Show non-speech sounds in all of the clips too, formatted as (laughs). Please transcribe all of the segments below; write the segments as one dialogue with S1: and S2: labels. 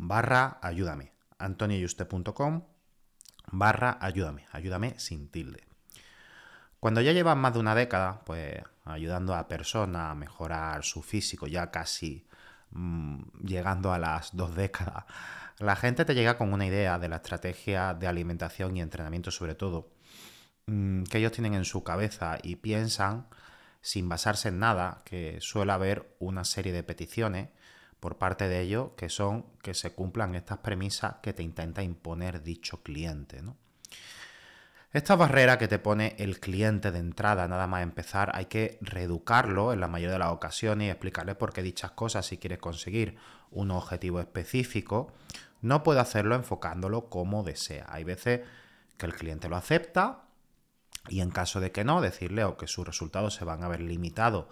S1: barra ayúdame. antonioyuste.com barra ayúdame. Ayúdame sin tilde. Cuando ya llevas más de una década, pues ayudando a personas a mejorar su físico, ya casi mm, llegando a las dos décadas, la gente te llega con una idea de la estrategia de alimentación y entrenamiento sobre todo, mm, que ellos tienen en su cabeza y piensan, sin basarse en nada, que suele haber una serie de peticiones por parte de ellos que son que se cumplan estas premisas que te intenta imponer dicho cliente. ¿no? Esta barrera que te pone el cliente de entrada, nada más empezar, hay que reeducarlo en la mayoría de las ocasiones y explicarle por qué dichas cosas, si quieres conseguir un objetivo específico, no puede hacerlo enfocándolo como desea. Hay veces que el cliente lo acepta y en caso de que no, decirle o que sus resultados se van a ver limitados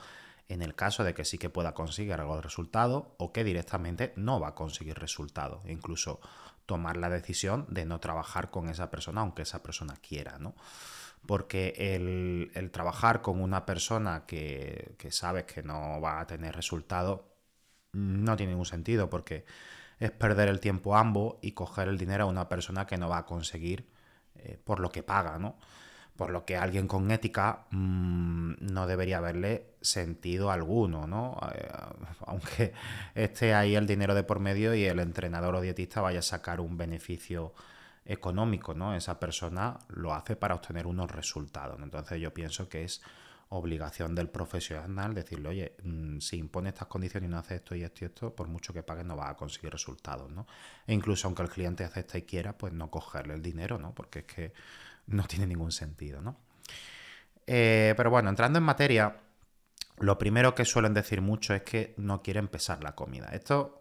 S1: en el caso de que sí que pueda conseguir algo de resultado o que directamente no va a conseguir resultado. Incluso tomar la decisión de no trabajar con esa persona aunque esa persona quiera, ¿no? Porque el, trabajar con una persona que, sabes que no va a tener resultado no tiene ningún sentido porque es perder el tiempo ambos y coger el dinero a una persona que no va a conseguir eh, por lo que paga, ¿no? Por lo que alguien con ética mm, no debería haberle sentido alguno, ¿no? Eh, aunque (laughs) esté ahí el dinero de por medio y el entrenador o dietista vaya a sacar un beneficio económico, ¿no? Esa persona lo hace para obtener unos resultados. Entonces yo pienso que es obligación del profesional decirle, oye, mm, si impone estas condiciones y no hace esto y esto y esto, por mucho que pague no va a conseguir resultados, ¿no? E incluso aunque el cliente acepte y quiera, pues no cogerle el dinero, ¿no? Porque es que no tiene ningún sentido, ¿no? Eh, pero bueno, entrando en materia, lo primero que suelen decir mucho es que no quieren pesar la comida. Esto,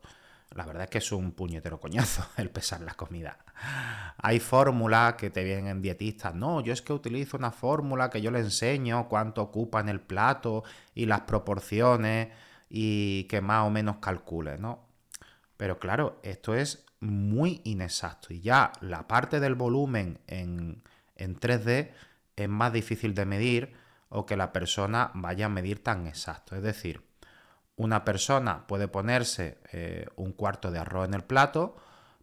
S1: la verdad es que es un puñetero coñazo (laughs) el pesar la comida. Hay fórmulas que te vienen dietistas. No, yo es que utilizo una fórmula que yo le enseño cuánto ocupa en el plato y las proporciones y que más o menos calcule, ¿no? Pero claro, esto es muy inexacto y ya la parte del volumen en, en 3D es más difícil de medir o que la persona vaya a medir tan exacto. Es decir, una persona puede ponerse eh, un cuarto de arroz en el plato,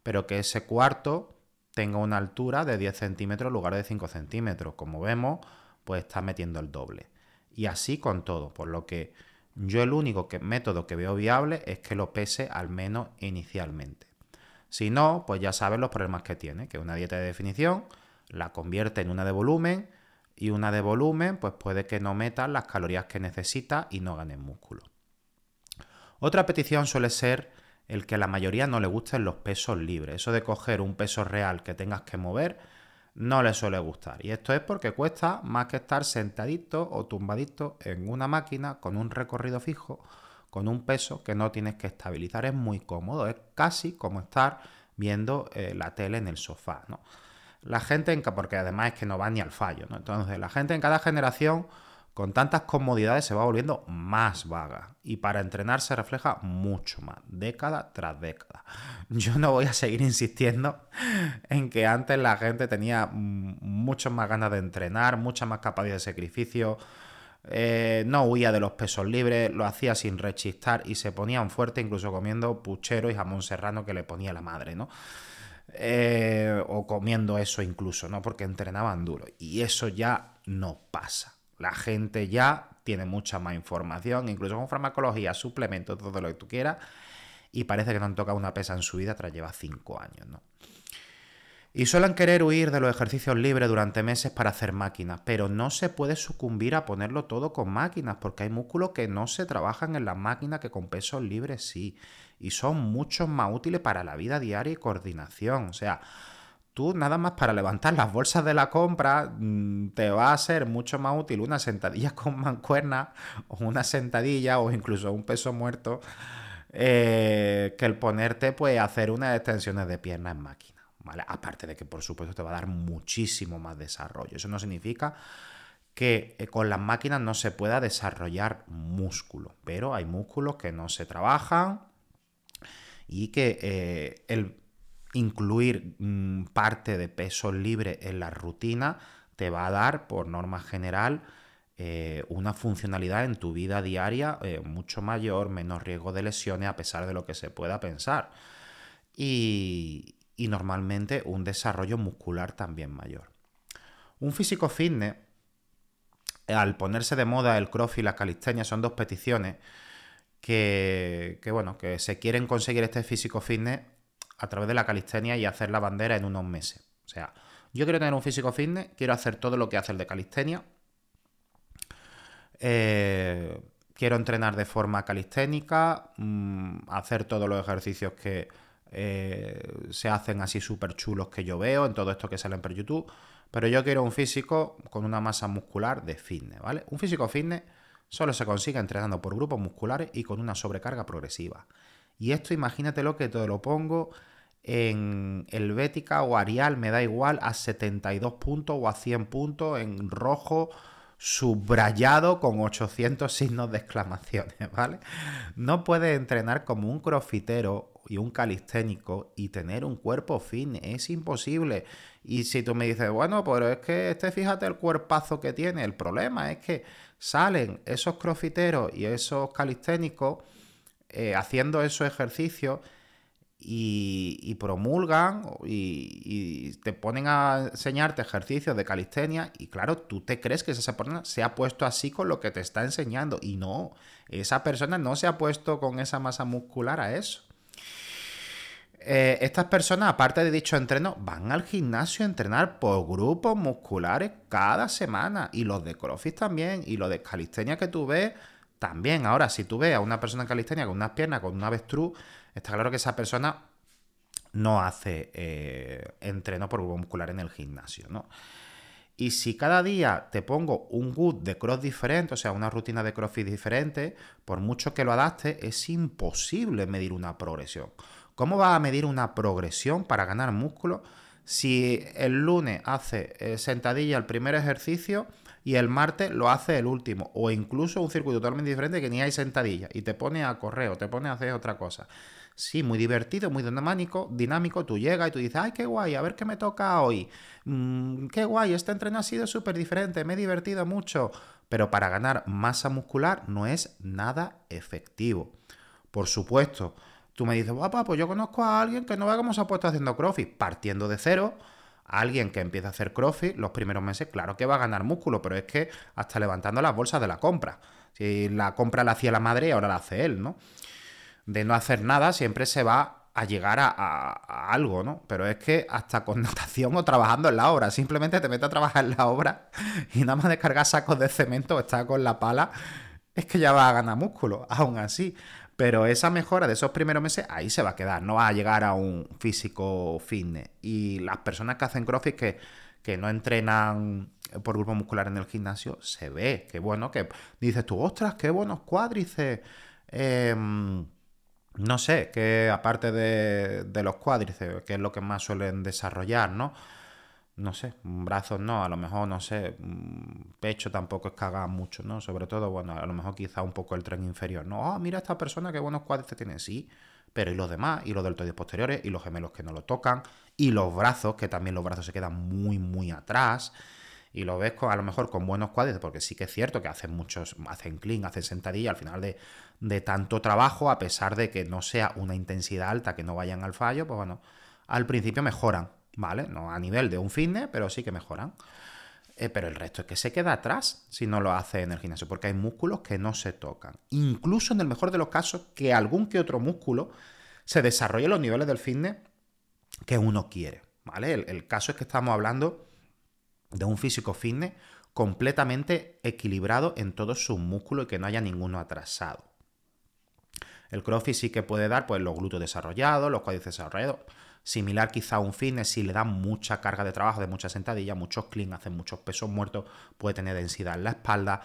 S1: pero que ese cuarto tenga una altura de 10 centímetros en lugar de 5 centímetros. Como vemos, pues está metiendo el doble. Y así con todo, por lo que yo el único método que veo viable es que lo pese al menos inicialmente. Si no, pues ya sabes los problemas que tiene, que una dieta de definición la convierte en una de volumen y una de volumen pues puede que no meta las calorías que necesita y no gane músculo. Otra petición suele ser el que a la mayoría no le gusten los pesos libres. Eso de coger un peso real que tengas que mover no le suele gustar. Y esto es porque cuesta más que estar sentadito o tumbadito en una máquina con un recorrido fijo, con un peso que no tienes que estabilizar. Es muy cómodo, es casi como estar viendo eh, la tele en el sofá. La gente, en, porque además es que no va ni al fallo, ¿no? Entonces, la gente en cada generación con tantas comodidades se va volviendo más vaga y para entrenar se refleja mucho más, década tras década. (laughs) Yo no voy a seguir insistiendo en que antes la gente tenía mucho más ganas de entrenar, mucha más capacidad de sacrificio, eh, no huía de los pesos libres, lo hacía sin rechistar y se ponían fuerte incluso comiendo puchero y jamón serrano que le ponía la madre, ¿no? Eh, o comiendo eso incluso, ¿no? Porque entrenaban duro. Y eso ya no pasa. La gente ya tiene mucha más información, incluso con farmacología, suplementos, todo lo que tú quieras, y parece que no han tocado una pesa en su vida tras llevar cinco años, ¿no? Y suelen querer huir de los ejercicios libres durante meses para hacer máquinas, pero no se puede sucumbir a ponerlo todo con máquinas, porque hay músculos que no se trabajan en las máquinas que con pesos libres sí, y son mucho más útiles para la vida diaria y coordinación. O sea, tú nada más para levantar las bolsas de la compra mm, te va a ser mucho más útil una sentadilla (laughs) con mancuerna o una sentadilla o incluso un peso muerto eh, que el ponerte pues hacer unas extensiones de pierna en máquina. Aparte de que, por supuesto, te va a dar muchísimo más desarrollo. Eso no significa que eh, con las máquinas no se pueda desarrollar músculo, pero hay músculos que no se trabajan y que eh, el incluir mm, parte de peso libre en la rutina te va a dar, por norma general, eh, una funcionalidad en tu vida diaria mucho mayor, menos riesgo de lesiones, a pesar de lo que se pueda pensar. Y, y normalmente un desarrollo muscular también mayor. Un físico fitness, al ponerse de moda el crossfit y la calistenia, son dos peticiones que, bueno, que se quieren conseguir este físico fitness a través de la calistenia y hacer la bandera en unos meses. O sea, yo quiero tener un físico fitness, quiero hacer todo lo que hace el de calistenia. Eh, quiero entrenar de forma calisténica, mm, hacer todos los ejercicios que, eh, se hacen así súper chulos que yo veo en todo esto que salen por YouTube. Pero yo quiero un físico con una masa muscular de fitness, ¿vale? Un físico fitness solo se consigue entrenando por grupos musculares y con una sobrecarga progresiva. Y esto imagínatelo que te lo pongo en Helvética o Arial, me da igual, a 72 puntos o a 100 puntos en rojo subrayado con 800 signos de exclamaciones, (laughs) ¿vale? No puedes entrenar como un crofitero y un calisténico y tener un cuerpo fin. Es imposible. Y si tú me dices, bueno, pero es que este, fíjate el cuerpazo que tiene. El problema es que salen esos crofiteros y esos calisténicos eh, haciendo esos ejercicios y, promulgan y, te ponen a enseñarte ejercicios de calistenia y claro, tú te crees que esa persona se ha puesto así con lo que te está enseñando y no, esa persona no se ha puesto con esa masa muscular a eso. Eh, estas personas, aparte de dicho entreno, van al gimnasio a entrenar por grupos musculares cada semana. Y los de CrossFit también. Y los de calistenia que tú ves también. Ahora, si tú ves a una persona en calistenia con unas piernas, con una avestruz, está claro que esa persona no hace eh, entreno por grupo muscular en el gimnasio, ¿no? Y si cada día te pongo un good de cross diferente, o sea, una rutina de crossfit diferente, por mucho que lo adapte, es imposible medir una progresión. ¿Cómo vas a medir una progresión para ganar músculo si el lunes hace eh, sentadilla el primer ejercicio y el martes lo hace el último? O incluso un circuito totalmente diferente que ni hay sentadilla y te pone a correr o te pone a hacer otra cosa. Sí, muy divertido, muy dinámico, dinámico. Tú llegas y tú dices, ay, qué guay, a ver qué me toca hoy. Mm, qué guay, este entreno ha sido súper diferente, me he divertido mucho. Pero para ganar masa muscular no es nada efectivo. Por supuesto, Tú me dices, guapa, pues yo conozco a alguien que no ve cómo se ha puesto haciendo crossfit, partiendo de cero. Alguien que empieza a hacer crossfit los primeros meses, claro que va a ganar músculo, pero es que hasta levantando las bolsas de la compra. Si la compra la hacía la madre ahora la hace él, ¿no? De no hacer nada siempre se va a llegar a, algo, ¿no? Pero es que hasta con (laughs) natación o trabajando en la obra, simplemente te metes a trabajar en la obra y nada más de cargar sacos de cemento o estar con la pala, es que ya va a ganar músculo, (laughs) aún así. Pero esa mejora de esos primeros meses ahí se va a quedar, no va a llegar a un físico fitness. Y las personas que hacen CrossFit que, que no entrenan por grupo muscular en el gimnasio, se ve que bueno, que dices tú, ostras, qué buenos cuádriceps. Em, no sé, que aparte de, de los cuádriceps, que es lo que más suelen desarrollar, ¿no? no sé, brazos no, a lo mejor, no sé, pecho tampoco es que mucho, ¿no? Sobre todo, bueno, a lo mejor quizá un poco el tren inferior, ¿no? Ah, mira esta persona qué buenos cuádriceps tiene, sí, pero y los demás, y los deltoides posteriores, y los gemelos que no lo tocan, y los brazos, que también los brazos se quedan muy, muy atrás, y lo ves con, a lo mejor con buenos cuádriceps, porque sí que es cierto que hacen muchos, hacen clean, hacen sentadilla, al final de, de tanto trabajo, a pesar de que no sea una intensidad alta, que no vayan al fallo, pues bueno, al principio mejoran, ¿vale? No a nivel de un fitness, pero sí que mejoran. Eh, pero el resto es que se queda atrás si no lo hace en el gimnasio, porque hay músculos que no se tocan. Incluso en el mejor de los casos, que algún que otro músculo se desarrolle los niveles del fitness que uno quiere, ¿vale? El, caso es que estamos hablando de un físico fitness completamente equilibrado en todos sus músculos y que no haya ninguno atrasado. El crossfit sí que puede dar pues, los glúteos desarrollados, los cuádriceps desarrollados, Similar quizá a un fitness, si le dan mucha carga de trabajo, de mucha sentadilla, muchos clean, hacen muchos pesos muertos, puede tener densidad en la espalda.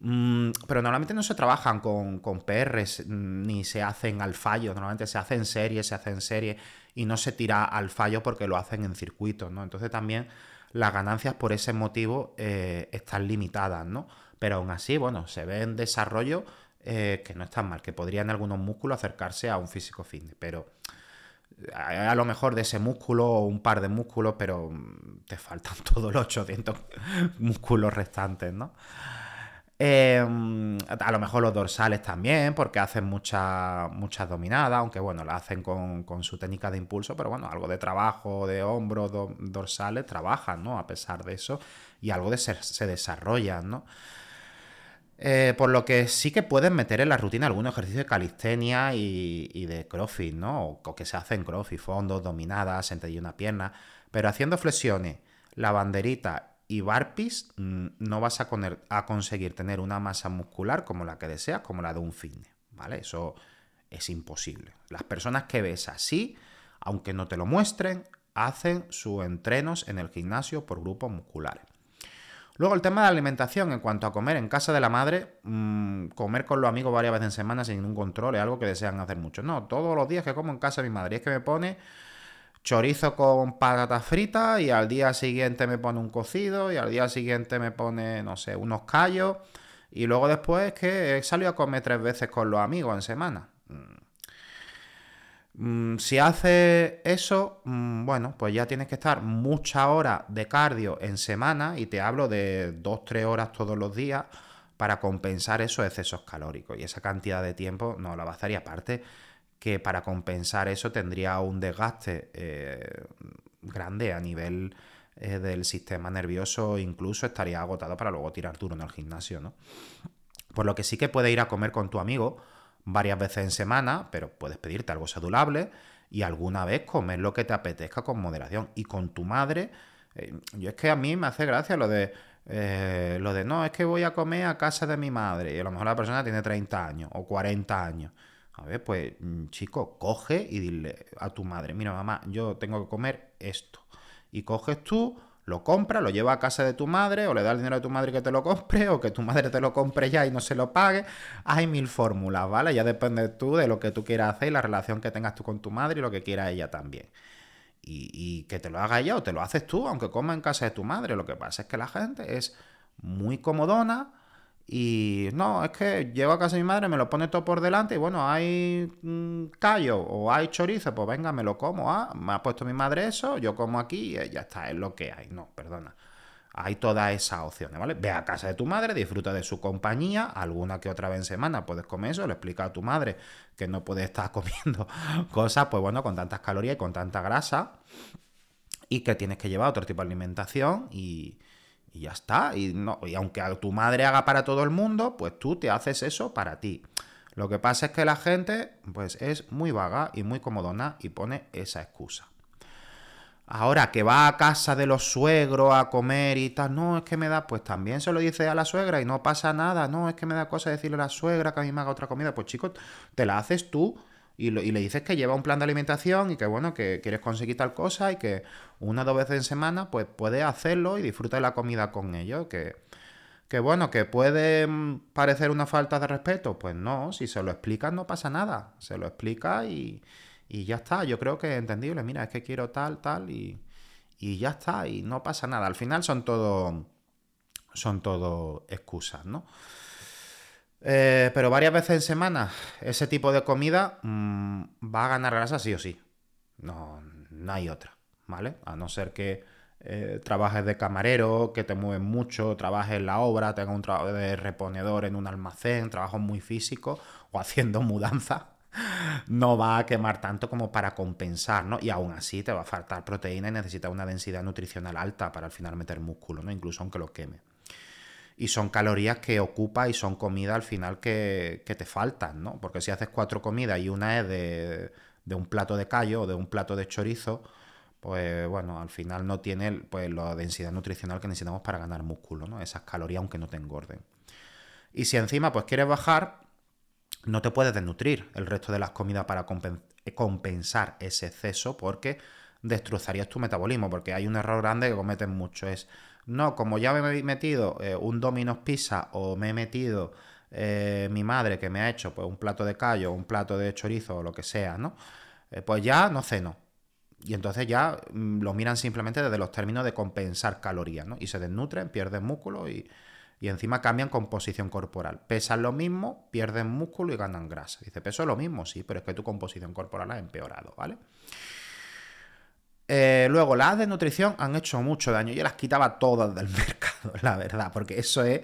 S1: Mm, pero normalmente no se trabajan con, con PRs mm, ni se hacen al fallo. Normalmente se hace en serie, se hace en serie y no se tira al fallo porque lo hacen en circuito, ¿no? Entonces también las ganancias por ese motivo eh, están limitadas, ¿no? Pero aún así, bueno, se ve en desarrollo eh, que no están mal, que podrían algunos músculos acercarse a un físico fitness, pero a, lo mejor de ese músculo o un par de músculos, pero mm, te faltan (laughs) todos los 800 músculos restantes, ¿no? Em, a lo mejor los dorsales también, porque hacen muchas muchas dominadas, aunque bueno, la hacen con, su técnica de impulso, pero bueno, algo de trabajo de hombros dorsales trabajan, ¿no? A pesar de eso, y algo de ser, se desarrollan, ¿no? Eh, por lo que sí que pueden meter en la rutina algunos ejercicios de calistenia y, de crossfit, ¿no? O, que se hacen crossfit, fondos, dominadas, sentadilla una pierna. Pero haciendo flexiones, la banderita y barpees, mm, no vas a, a, conseguir tener una masa muscular como la que deseas, como la de un fitness, ¿vale? Eso es imposible. Las personas que ves así, aunque no te lo muestren, hacen sus entrenos en el gimnasio por grupos musculares. Luego el tema de la alimentación, en cuanto a comer en casa de la madre, mm, comer con los amigos varias veces en semana sin ningún control es algo que desean hacer mucho. No, todos los días que como en casa de mi madre es que me pone chorizo con patatas fritas y al día siguiente me pone un cocido y al día siguiente me pone, no sé, unos callos y luego después es que he salido a comer tres veces con los amigos en semana. Mm. Mm, si haces eso, mm, bueno, pues ya tienes que estar muchas horas de cardio en semana y te hablo de 2-3 horas todos los días para compensar esos excesos calóricos. Y esa cantidad de tiempo no la va a hacer. Y aparte que para compensar eso tendría un desgaste eh, grande a nivel eh, del sistema nervioso, incluso estaría agotado para luego tirar duro en el gimnasio, ¿no? Por lo que sí que puedes ir a comer con tu amigo varias veces en semana, pero puedes pedirte algo saludable y alguna vez comer lo que te apetezca con moderación. Y con tu madre, eh, yo es que a mí me hace gracia lo de, lo de, no, es que voy a comer a casa de mi madre. Y a lo mejor la persona tiene 30 años o 40 años. A ver, pues mm, chico, coge y dile a tu madre, mira mamá, yo tengo que comer esto. Y coges tú lo compra, lo lleva a casa de tu madre, o le da el dinero a tu madre que te lo compre, o que tu madre te lo compre ya y no se lo pague. Hay mil fórmulas, ¿vale? Ya depende tú de lo que tú quieras hacer y la relación que tengas tú con tu madre y lo que quiera ella también. Y, que te lo haga ella o te lo haces tú, aunque coma en casa de tu madre. Lo que pasa es que la gente es muy comodona y no, es que llego a casa de mi madre, me lo pone todo por delante y bueno, hay callo o hay chorizo, pues venga, me lo como. Ah, me ha puesto mi madre eso, yo como aquí y ya está, es lo que hay. No, perdona. Hay todas esas opciones, ¿vale? Ve a casa de tu madre, disfruta de su compañía, alguna que otra vez en semana puedes comer eso, le explica a tu madre que no puede estar (laughs) comiendo cosas, pues bueno, con tantas calorías y con tanta grasa y que tienes que llevar otro tipo de alimentación y, y ya está. Y, no, y aunque tu madre haga para todo el mundo, pues tú te haces eso para ti. Lo que pasa es que la gente pues es muy vaga y muy comodona y pone esa excusa. Ahora que va a casa de los suegros a comer y tal, no, es que me da, pues también se lo dice a la suegra y no pasa nada, no, es que me da cosa decirle a la suegra que a mí me haga otra comida, pues chicos, te la haces tú y, le dices que lleva un plan de alimentación y que bueno, que quieres conseguir tal cosa y que una o dos veces en semana pues puedes hacerlo y disfruta de la comida con ellos, que, que bueno, que puede mm, parecer una falta de respeto, pues no, si se lo explicas no pasa nada, se lo explica y, y ya está, yo creo que es entendible, mira, es que quiero tal, tal y, y ya está, y no pasa nada. Al final son todo, son todo excusas, ¿no? Eh, pero varias veces en semana, ese tipo de comida mm, va a ganar grasa sí o sí. No, no hay otra, ¿vale? A no ser que eh, trabajes de camarero, que te mueves mucho, trabajes en la obra, tengas un trabajo de reponedor en un almacén, trabajo muy físico o haciendo (laughs) mudanza, no va a quemar tanto como para compensar, ¿no? Y aún así te va a faltar proteína y necesitas una densidad nutricional alta para al final meter músculo, ¿no? Incluso aunque lo queme. Y son calorías que ocupa y son comida al final que, te faltan, ¿no? Porque si haces cuatro comidas y una es de, de un plato de callo o de un plato de chorizo, pues bueno, al final no tiene pues, la densidad nutricional que necesitamos para ganar músculo, ¿no? Esas calorías aunque no te engorden. Y si encima pues quieres bajar, no te puedes desnutrir el resto de las comidas para compensar ese exceso porque destrozarías tu metabolismo, porque hay un error grande que cometen mucho, es, no, como ya me he metido eh, un Domino's Pizza o me he metido eh, mi madre que me ha hecho pues, un plato de callo, un plato de chorizo o lo que sea, ¿no? Eh, pues ya no ceno y entonces ya mm, lo miran simplemente desde los términos de compensar calorías, ¿no? Y se desnutren, pierden músculo y, encima cambian composición corporal. Pesan lo mismo, pierden músculo y ganan grasa. Dice, peso es lo mismo, sí, pero es que tu composición corporal ha empeorado, ¿vale? Eh, luego, las de nutrición han hecho mucho daño. Yo las quitaba todas del (laughs) mercado, la verdad, porque eso es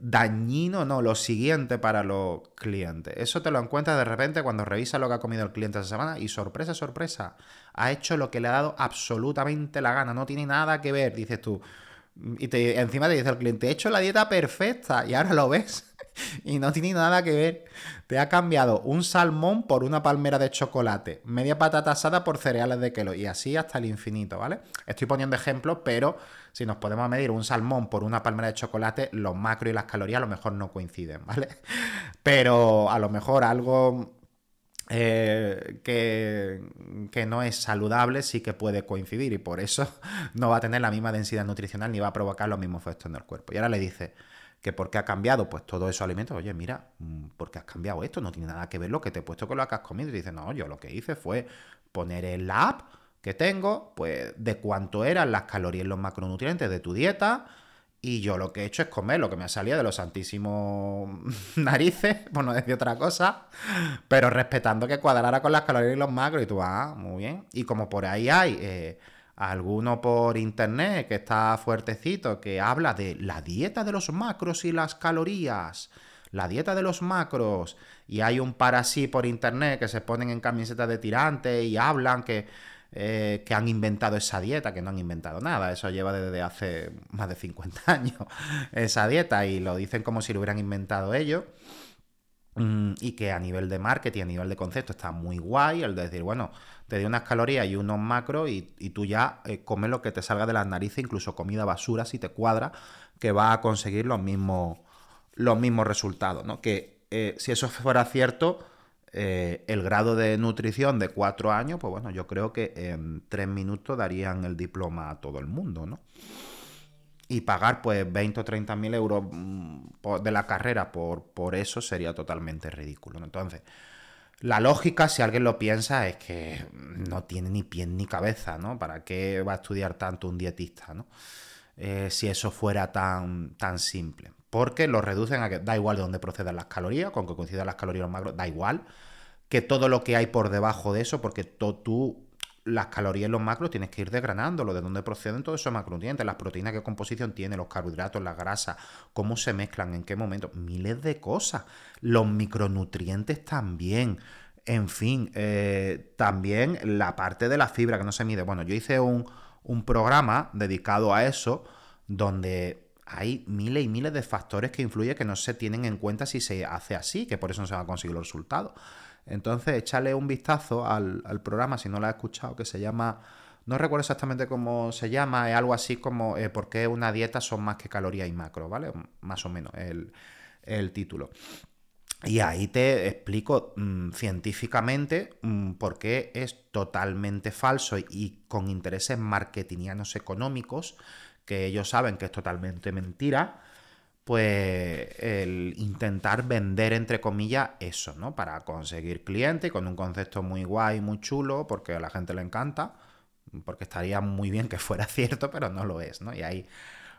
S1: dañino, no, lo siguiente para los clientes. Eso te lo encuentras de repente cuando revisas lo que ha comido el cliente esa semana y sorpresa, sorpresa, ha hecho lo que le ha dado absolutamente la gana, no tiene nada que ver, dices tú. Y encima te dice el cliente, he hecho la dieta perfecta y ahora lo ves (laughs) y no tiene nada que ver. Te ha cambiado un salmón por una palmera de chocolate, media patata asada por cereales de kelo y así hasta el infinito, ¿vale? Estoy poniendo ejemplos, pero si nos podemos medir un salmón por una palmera de chocolate, los macros y las calorías a lo mejor no coinciden, (laughs) ¿vale? Pero a lo mejor algo eh, que, que, no es saludable sí que puede coincidir y por eso (laughs) no va a tener la misma densidad nutricional ni va a provocar los mismos efectos en el cuerpo. Y ahora le dice que por qué ha cambiado pues todo esos alimentos, oye, mira, mm, ¿por qué has cambiado esto? No tiene nada que ver lo que te he puesto con lo que has comido. Y dice, no, yo lo que hice fue poner en la app que tengo, pues de cuánto eran las calorías los macronutrientes de tu dieta. Y yo lo que he hecho es comer lo que me salido de los santísimos (laughs) narices, por no decir otra cosa, pero respetando que cuadrara con las calorías y los macros. Y tú, ah, muy bien. Y como por ahí hay eh, alguno por internet que está fuertecito, que habla de la dieta de los macros y las calorías, la dieta de los macros, y hay un par así por internet que se ponen en camisetas de tirante y hablan que eh, que han inventado esa dieta, que no han inventado nada, eso lleva desde hace más de 50 (laughs) años esa dieta y lo dicen como si lo hubieran inventado ellos. Mm, y que a nivel de marketing, a nivel de concepto, está muy guay el de decir, bueno, te doy unas calorías y unos macros y, tú ya eh, comes lo que te salga de las narices, incluso comida basura, si te cuadra, que va a conseguir los mismos, los mismos resultados, ¿no? Que eh, si eso fuera cierto, eh, el grado de nutrición de cuatro años, pues bueno, yo creo que en tres minutos darían el diploma a todo el mundo, ¿no? Y pagar pues 20 o 30 mil euros mm, de la carrera por, por eso sería totalmente ridículo. Entonces, la lógica, si alguien lo piensa, es que no tiene ni pie ni cabeza, ¿no? ¿Para qué va a estudiar tanto un dietista, ¿no? Eh, si eso fuera tan, tan simple porque lo reducen a que da igual de dónde procedan las calorías, con que coincidan las calorías los macros, da igual que todo lo que hay por debajo de eso, porque tú las calorías en los macros tienes que ir desgranándolo, de dónde proceden todos esos macronutrientes, las proteínas, qué composición tiene, los carbohidratos, las grasas, cómo se mezclan, en qué momento, miles de cosas. Los micronutrientes también. En fin, eh, también la parte de la fibra que no se mide. Bueno, yo hice un, un programa dedicado a eso, donde hay miles y miles de factores que influyen que no se tienen en cuenta si se hace así, que por eso no se va a conseguir los resultados. Entonces, échale un vistazo al, programa si no lo has escuchado, que se llama, no recuerdo exactamente cómo se llama, es algo así como eh, por qué una dieta son más que calorías y macro, ¿vale? Más o menos el, título. Y ahí te explico mm, científicamente mm, por qué es totalmente falso y con intereses marketingianos económicos que ellos saben que es totalmente mentira, pues el intentar vender, entre comillas, eso, ¿no? Para conseguir clientes con un concepto muy guay, muy chulo, porque a la gente le encanta. porque estaría muy bien que fuera (laughs) cierto, pero no lo es, ¿no? Y ahí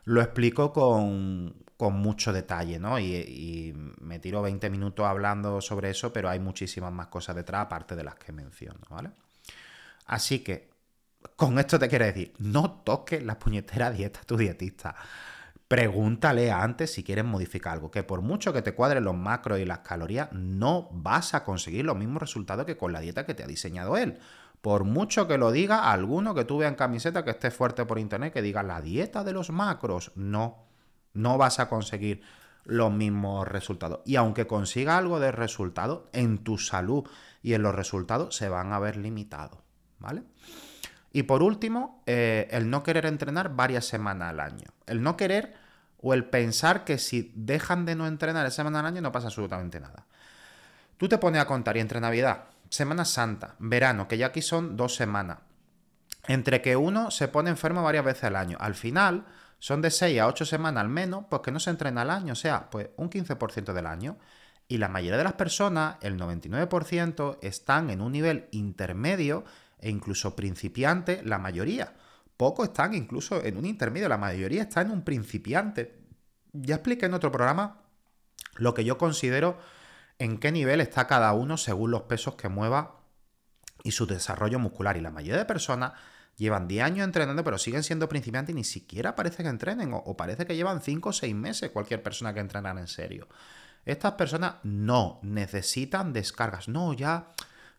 S1: lo explico con, mucho detalle, ¿no? Y, me tiro 20 minutos hablando sobre eso, pero hay muchísimas más cosas detrás, aparte de las que menciono, ¿vale? Así que, con esto te quiero decir, no toques la puñetera dieta tu dietista. Pregúntale antes si quieres modificar algo, que por mucho que te cuadren los macros y las calorías, no vas a conseguir los mismos resultados que con la dieta que te ha diseñado él. Por mucho que lo diga alguno que tú veas en camiseta que esté fuerte por internet, que diga la dieta de los macros, no, no vas a conseguir los mismos resultados. Y aunque consiga algo de resultado, en tu salud y en los resultados se van a ver limitados, ¿vale? Y por último, eh, el no querer entrenar varias semanas al año. El no querer o el pensar que si dejan de no entrenar esa semana al año no pasa absolutamente nada. Tú te pones a contar y entre Navidad, Semana Santa, verano, que ya aquí son dos semanas. Entre que uno se pone enfermo varias veces al año. Al final son de 6 a 8 semanas al menos, pues que no se entrena al año, o sea, pues un 15% del año. Y la mayoría de las personas, el 99%, están en un nivel intermedio e incluso principiante, la mayoría. Pocos están incluso en un intermedio, la mayoría está en un principiante. Ya expliqué en otro programa lo que yo considero en qué nivel está cada uno según los pesos que mueva y su desarrollo muscular. Y la mayoría de personas llevan 10 años entrenando, pero siguen siendo principiantes y ni siquiera parece que entrenen, o, parece que llevan 5 o 6 meses cualquier persona que entrena en serio. Estas personas no necesitan descargas. No, ya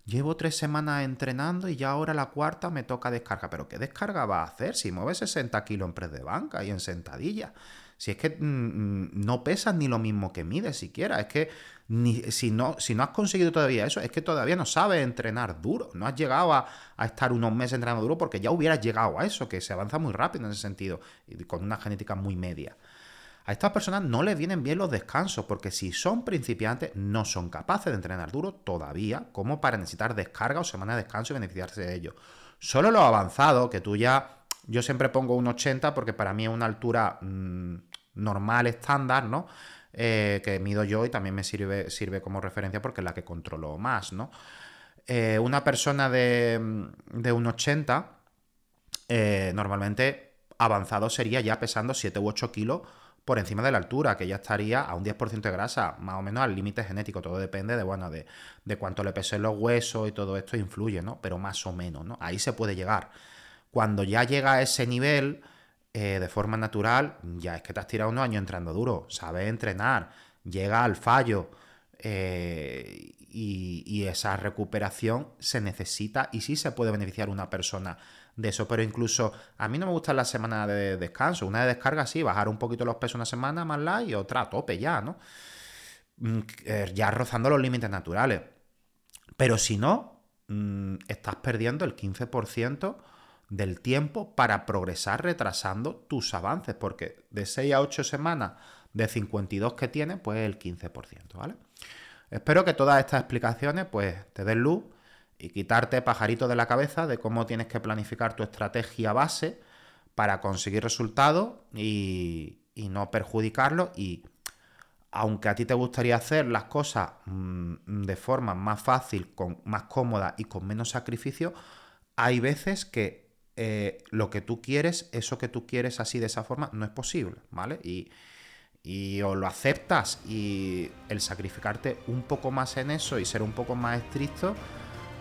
S1: llevo 3 semanas entrenando y ya ahora la cuarta me toca descarga. Pero ¿qué descarga va a hacer si mueve 60 kilos en press de banca y en sentadilla? Si es que mm, mm, no pesas ni lo mismo que mides siquiera. Es que si, no, si no has conseguido todavía eso, es que todavía no sabes entrenar duro. No has llegado a, estar unos meses entrenando duro porque ya hubieras llegado a eso, que se avanza muy rápido en ese sentido, y con una genética muy media. A estas personas no les vienen bien los descansos, porque si son principiantes, no son capaces de entrenar duro todavía, como para necesitar descarga o semana de descanso y beneficiarse de ello. Solo los avanzados, que tú ya. Yo siempre pongo un 80 porque para mí es una altura mm, normal, estándar, ¿no? Eh, que mido yo y también me sirve, sirve como referencia porque es la que controlo más, ¿no? Eh, una persona de, de un 80, eh, normalmente avanzado sería ya pesando 7 u 8 kilos por encima de la altura, que ya estaría a un 10% de grasa, más o menos al límite genético. Todo depende de, bueno, de, de cuánto le pesen los huesos y todo esto influye, ¿no? Pero más o menos, ¿no? Ahí se puede llegar. Cuando ya llega a ese nivel, eh, de forma natural, ya es que te has tirado unos años entrando duro, sabes entrenar, llega al fallo eh, y, esa recuperación se necesita y sí se puede beneficiar una persona de eso, pero incluso a mí no me gusta la semana de descanso, una de descarga sí, bajar un poquito los pesos una semana más la y otra a tope ya, ¿no? Mm, eh, ya rozando los límites naturales. Pero si no, mm, estás perdiendo el 15% del tiempo para progresar retrasando tus avances, porque de 6 a 8 semanas de 52 que tienes, pues el 15%, ¿vale? Espero que todas estas explicaciones pues te den luz y quitarte pajarito de la cabeza de cómo tienes que planificar tu estrategia base para conseguir resultados y, y no perjudicarlo y aunque a ti te gustaría hacer las cosas mm, de forma más fácil, con, más cómoda y con menos sacrificio, hay veces que eh, lo que tú quieres, eso que tú quieres así de esa forma, no es posible, ¿vale? Y, y o lo aceptas y el sacrificarte un poco más en eso y ser un poco más estricto,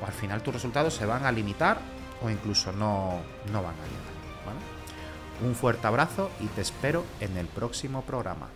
S1: o al final tus resultados se van a limitar o incluso no, no van a llegar, ¿vale? Un fuerte abrazo y te espero en el próximo programa.